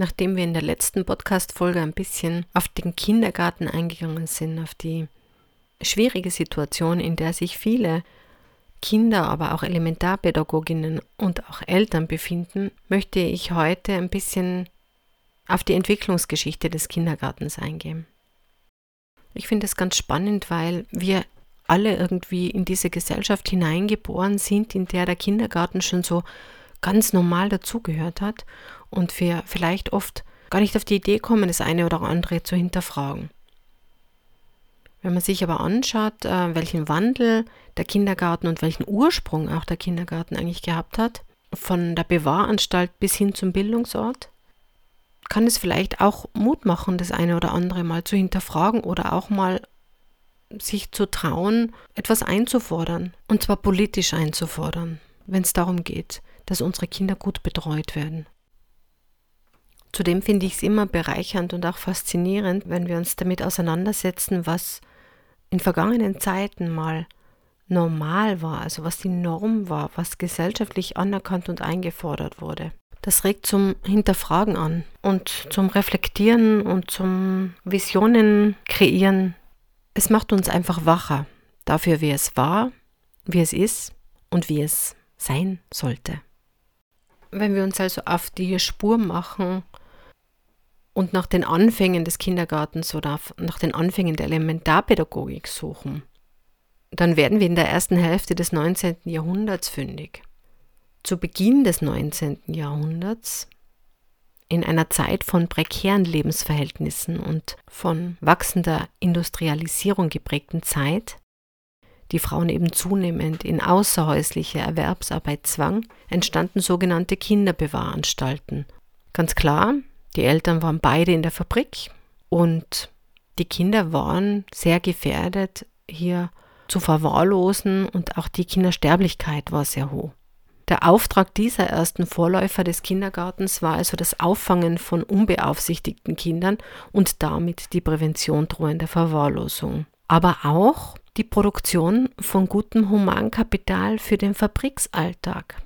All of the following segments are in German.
Nachdem wir in der letzten Podcast-Folge ein bisschen auf den Kindergarten eingegangen sind, auf die schwierige Situation, in der sich viele Kinder, aber auch Elementarpädagoginnen und auch Eltern befinden, möchte ich heute ein bisschen auf die Entwicklungsgeschichte des Kindergartens eingehen. Ich finde es ganz spannend, weil wir alle irgendwie in diese Gesellschaft hineingeboren sind, in der der Kindergarten schon so ganz normal dazugehört hat und wir vielleicht oft gar nicht auf die Idee kommen, das eine oder andere zu hinterfragen. Wenn man sich aber anschaut, äh, welchen Wandel der Kindergarten und welchen Ursprung auch der Kindergarten eigentlich gehabt hat, von der Bewahranstalt bis hin zum Bildungsort, kann es vielleicht auch Mut machen, das eine oder andere mal zu hinterfragen oder auch mal sich zu trauen, etwas einzufordern, und zwar politisch einzufordern, wenn es darum geht, dass unsere Kinder gut betreut werden. Zudem finde ich es immer bereichernd und auch faszinierend, wenn wir uns damit auseinandersetzen, was in vergangenen Zeiten mal normal war, also was die Norm war, was gesellschaftlich anerkannt und eingefordert wurde. Das regt zum Hinterfragen an und zum Reflektieren und zum Visionen kreieren. Es macht uns einfach wacher dafür, wie es war, wie es ist und wie es sein sollte. Wenn wir uns also auf die Spur machen und nach den Anfängen des Kindergartens oder nach den Anfängen der Elementarpädagogik suchen, dann werden wir in der ersten Hälfte des 19. Jahrhunderts fündig. Zu Beginn des 19. Jahrhunderts, in einer Zeit von prekären Lebensverhältnissen und von wachsender Industrialisierung geprägten Zeit, die Frauen eben zunehmend in außerhäusliche Erwerbsarbeit zwang, entstanden sogenannte Kinderbewahranstalten. Ganz klar, die Eltern waren beide in der Fabrik und die Kinder waren sehr gefährdet, hier zu verwahrlosen und auch die Kindersterblichkeit war sehr hoch. Der Auftrag dieser ersten Vorläufer des Kindergartens war also das Auffangen von unbeaufsichtigten Kindern und damit die Prävention drohender Verwahrlosung. Aber auch die Produktion von gutem Humankapital für den Fabriksalltag.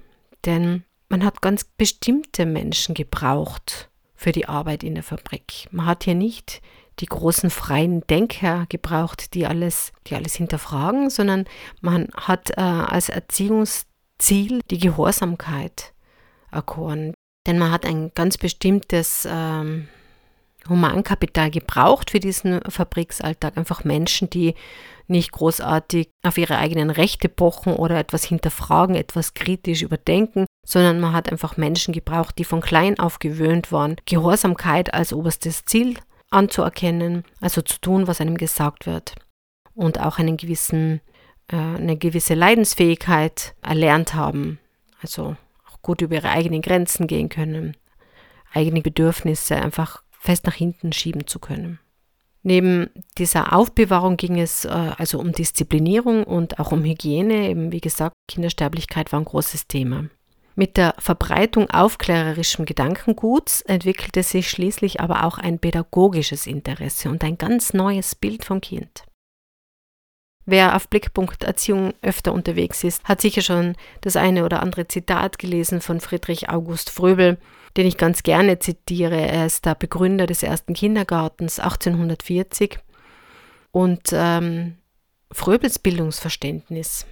Denn man hat ganz bestimmte Menschen gebraucht für die Arbeit in der Fabrik. Man hat hier nicht die großen freien Denker gebraucht, die alles, die alles hinterfragen, sondern man hat äh, als Erziehungsziel die Gehorsamkeit erkoren. Denn man hat ein ganz bestimmtes ähm, Humankapital gebraucht für diesen Fabriksalltag. Einfach Menschen, die nicht großartig auf ihre eigenen Rechte pochen oder etwas hinterfragen, etwas kritisch überdenken, sondern man hat einfach Menschen gebraucht, die von klein auf gewöhnt waren, Gehorsamkeit als oberstes Ziel anzuerkennen, also zu tun, was einem gesagt wird und auch einen gewissen, äh, eine gewisse Leidensfähigkeit erlernt haben, also auch gut über ihre eigenen Grenzen gehen können, eigene Bedürfnisse einfach fest nach hinten schieben zu können. Neben dieser Aufbewahrung ging es äh, also um Disziplinierung und auch um Hygiene. Eben wie gesagt, Kindersterblichkeit war ein großes Thema. Mit der Verbreitung aufklärerischem Gedankenguts entwickelte sich schließlich aber auch ein pädagogisches Interesse und ein ganz neues Bild vom Kind. Wer auf Blickpunkt Erziehung öfter unterwegs ist, hat sicher schon das eine oder andere Zitat gelesen von Friedrich August Fröbel, den ich ganz gerne zitiere. Er ist der Begründer des ersten Kindergartens 1840 und ähm, Fröbels Bildungsverständnis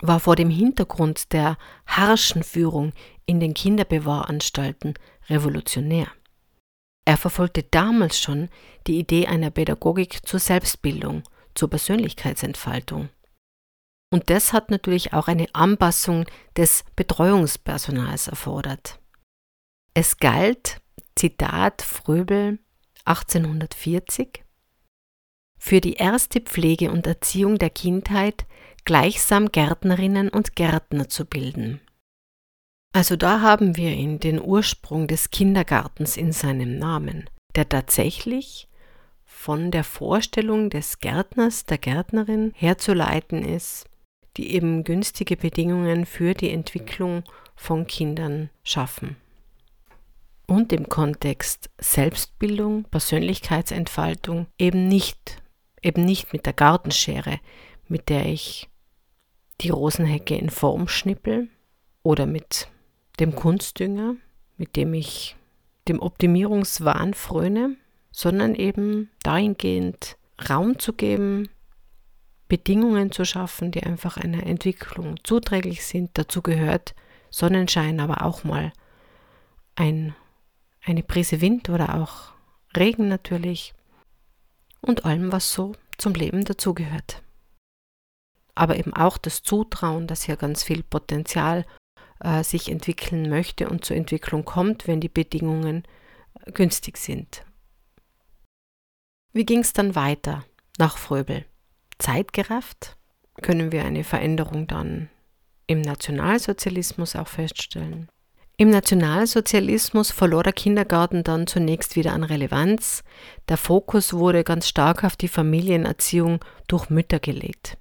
war vor dem Hintergrund der harschen Führung in den Kinderbewahranstalten revolutionär. Er verfolgte damals schon die Idee einer Pädagogik zur Selbstbildung – zur Persönlichkeitsentfaltung. Und das hat natürlich auch eine Anpassung des Betreuungspersonals erfordert. Es galt, Zitat Fröbel 1840, für die erste Pflege und Erziehung der Kindheit gleichsam Gärtnerinnen und Gärtner zu bilden. Also da haben wir ihn, den Ursprung des Kindergartens in seinem Namen, der tatsächlich von der Vorstellung des Gärtners, der Gärtnerin herzuleiten ist, die eben günstige Bedingungen für die Entwicklung von Kindern schaffen. Und im Kontext Selbstbildung, Persönlichkeitsentfaltung eben nicht, eben nicht mit der Gartenschere, mit der ich die Rosenhecke in Form schnippel oder mit dem Kunstdünger, mit dem ich dem Optimierungswahn fröne, sondern eben dahingehend Raum zu geben, Bedingungen zu schaffen, die einfach einer Entwicklung zuträglich sind. Dazu gehört Sonnenschein, aber auch mal ein, eine Prise Wind oder auch Regen natürlich und allem, was so zum Leben dazugehört. Aber eben auch das Zutrauen, dass hier ganz viel Potenzial äh, sich entwickeln möchte und zur Entwicklung kommt, wenn die Bedingungen äh, günstig sind. Wie ging es dann weiter nach Fröbel? Zeitgerafft können wir eine Veränderung dann im Nationalsozialismus auch feststellen. Im Nationalsozialismus verlor der Kindergarten dann zunächst wieder an Relevanz. Der Fokus wurde ganz stark auf die Familienerziehung durch Mütter gelegt.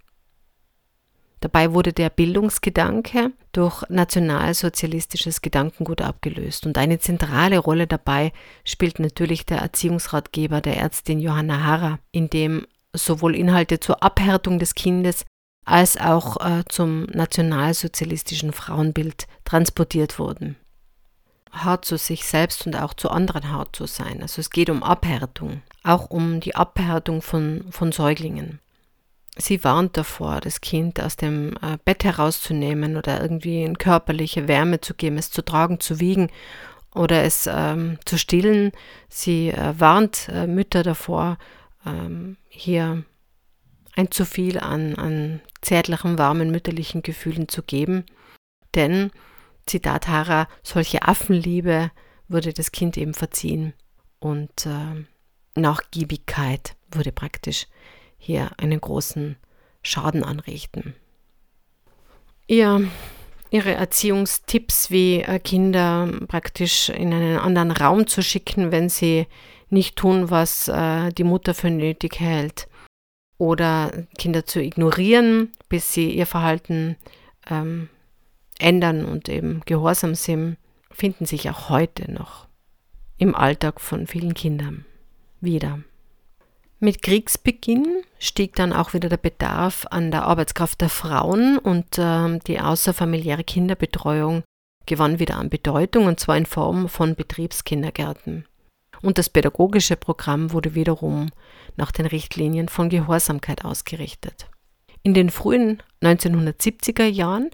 Dabei wurde der Bildungsgedanke durch nationalsozialistisches Gedankengut abgelöst. Und eine zentrale Rolle dabei spielt natürlich der Erziehungsratgeber der Ärztin Johanna Harrer, in dem sowohl Inhalte zur Abhärtung des Kindes als auch äh, zum nationalsozialistischen Frauenbild transportiert wurden. Hart zu sich selbst und auch zu anderen hart zu sein. Also es geht um Abhärtung, auch um die Abhärtung von, von Säuglingen. Sie warnt davor, das Kind aus dem äh, Bett herauszunehmen oder irgendwie in körperliche Wärme zu geben, es zu tragen, zu wiegen oder es ähm, zu stillen. Sie äh, warnt äh, Mütter davor, ähm, hier ein zu viel an, an zärtlichen, warmen, mütterlichen Gefühlen zu geben. Denn, Zitat Hara, solche Affenliebe würde das Kind eben verziehen und äh, Nachgiebigkeit würde praktisch hier einen großen Schaden anrichten. Ihr, ihre Erziehungstipps, wie äh, Kinder praktisch in einen anderen Raum zu schicken, wenn sie nicht tun, was äh, die Mutter für nötig hält, oder Kinder zu ignorieren, bis sie ihr Verhalten ähm, ändern und eben gehorsam sind, finden sich auch heute noch im Alltag von vielen Kindern wieder. Mit Kriegsbeginn stieg dann auch wieder der Bedarf an der Arbeitskraft der Frauen und äh, die außerfamiliäre Kinderbetreuung gewann wieder an Bedeutung und zwar in Form von Betriebskindergärten. Und das pädagogische Programm wurde wiederum nach den Richtlinien von Gehorsamkeit ausgerichtet. In den frühen 1970er Jahren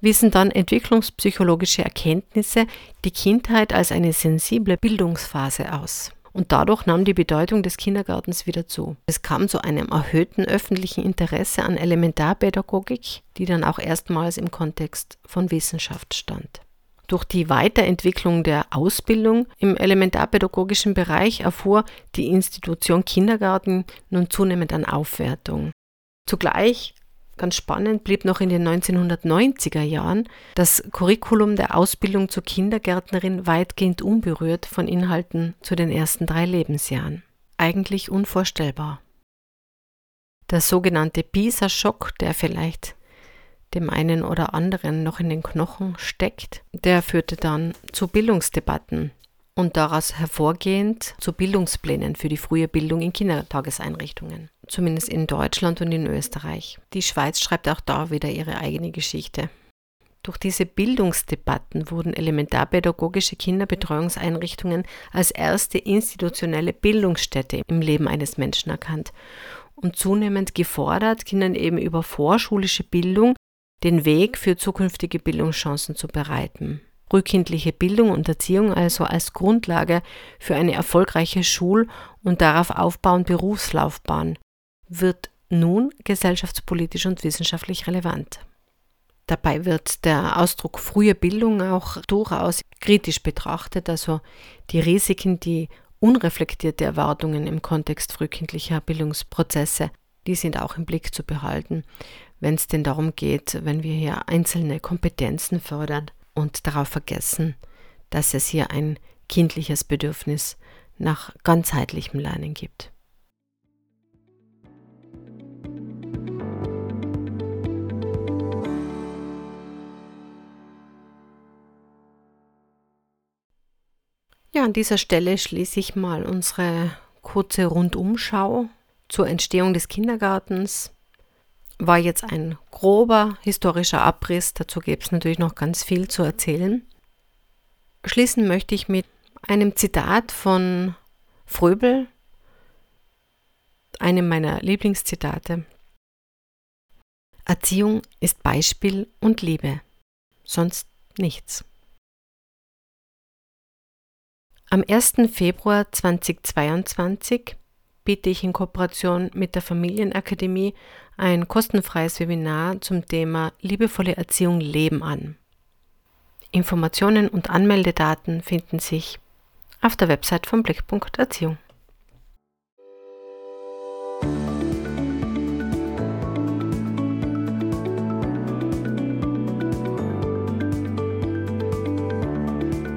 wiesen dann entwicklungspsychologische Erkenntnisse die Kindheit als eine sensible Bildungsphase aus. Und dadurch nahm die Bedeutung des Kindergartens wieder zu. Es kam zu einem erhöhten öffentlichen Interesse an Elementarpädagogik, die dann auch erstmals im Kontext von Wissenschaft stand. Durch die Weiterentwicklung der Ausbildung im elementarpädagogischen Bereich erfuhr die Institution Kindergarten nun zunehmend an Aufwertung. Zugleich Ganz spannend blieb noch in den 1990er Jahren das Curriculum der Ausbildung zur Kindergärtnerin weitgehend unberührt von Inhalten zu den ersten drei Lebensjahren. Eigentlich unvorstellbar. Der sogenannte PISA-Schock, der vielleicht dem einen oder anderen noch in den Knochen steckt, der führte dann zu Bildungsdebatten und daraus hervorgehend zu Bildungsplänen für die frühe Bildung in Kindertageseinrichtungen, zumindest in Deutschland und in Österreich. Die Schweiz schreibt auch da wieder ihre eigene Geschichte. Durch diese Bildungsdebatten wurden elementarpädagogische Kinderbetreuungseinrichtungen als erste institutionelle Bildungsstätte im Leben eines Menschen erkannt und zunehmend gefordert, Kindern eben über vorschulische Bildung den Weg für zukünftige Bildungschancen zu bereiten frühkindliche Bildung und Erziehung also als Grundlage für eine erfolgreiche Schul- und darauf aufbauend Berufslaufbahn wird nun gesellschaftspolitisch und wissenschaftlich relevant. Dabei wird der Ausdruck frühe Bildung auch durchaus kritisch betrachtet, also die Risiken, die unreflektierte Erwartungen im Kontext frühkindlicher Bildungsprozesse, die sind auch im Blick zu behalten, wenn es denn darum geht, wenn wir hier einzelne Kompetenzen fördern, und darauf vergessen, dass es hier ein kindliches Bedürfnis nach ganzheitlichem Lernen gibt. Ja, an dieser Stelle schließe ich mal unsere kurze Rundumschau zur Entstehung des Kindergartens. War jetzt ein grober historischer Abriss, dazu gäbe es natürlich noch ganz viel zu erzählen. Schließen möchte ich mit einem Zitat von Fröbel, einem meiner Lieblingszitate. Erziehung ist Beispiel und Liebe, sonst nichts. Am 1. Februar 2022 biete ich in Kooperation mit der Familienakademie ein kostenfreies Webinar zum Thema Liebevolle Erziehung Leben an. Informationen und Anmeldedaten finden sich auf der Website von Blickpunkt Erziehung.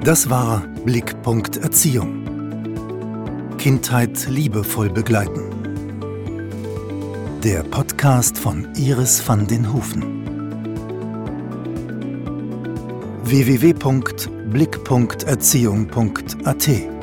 Das war Blickpunkt Erziehung. Kindheit liebevoll begleiten. Der Podcast von Iris van den Hufen. www.blick.erziehung.at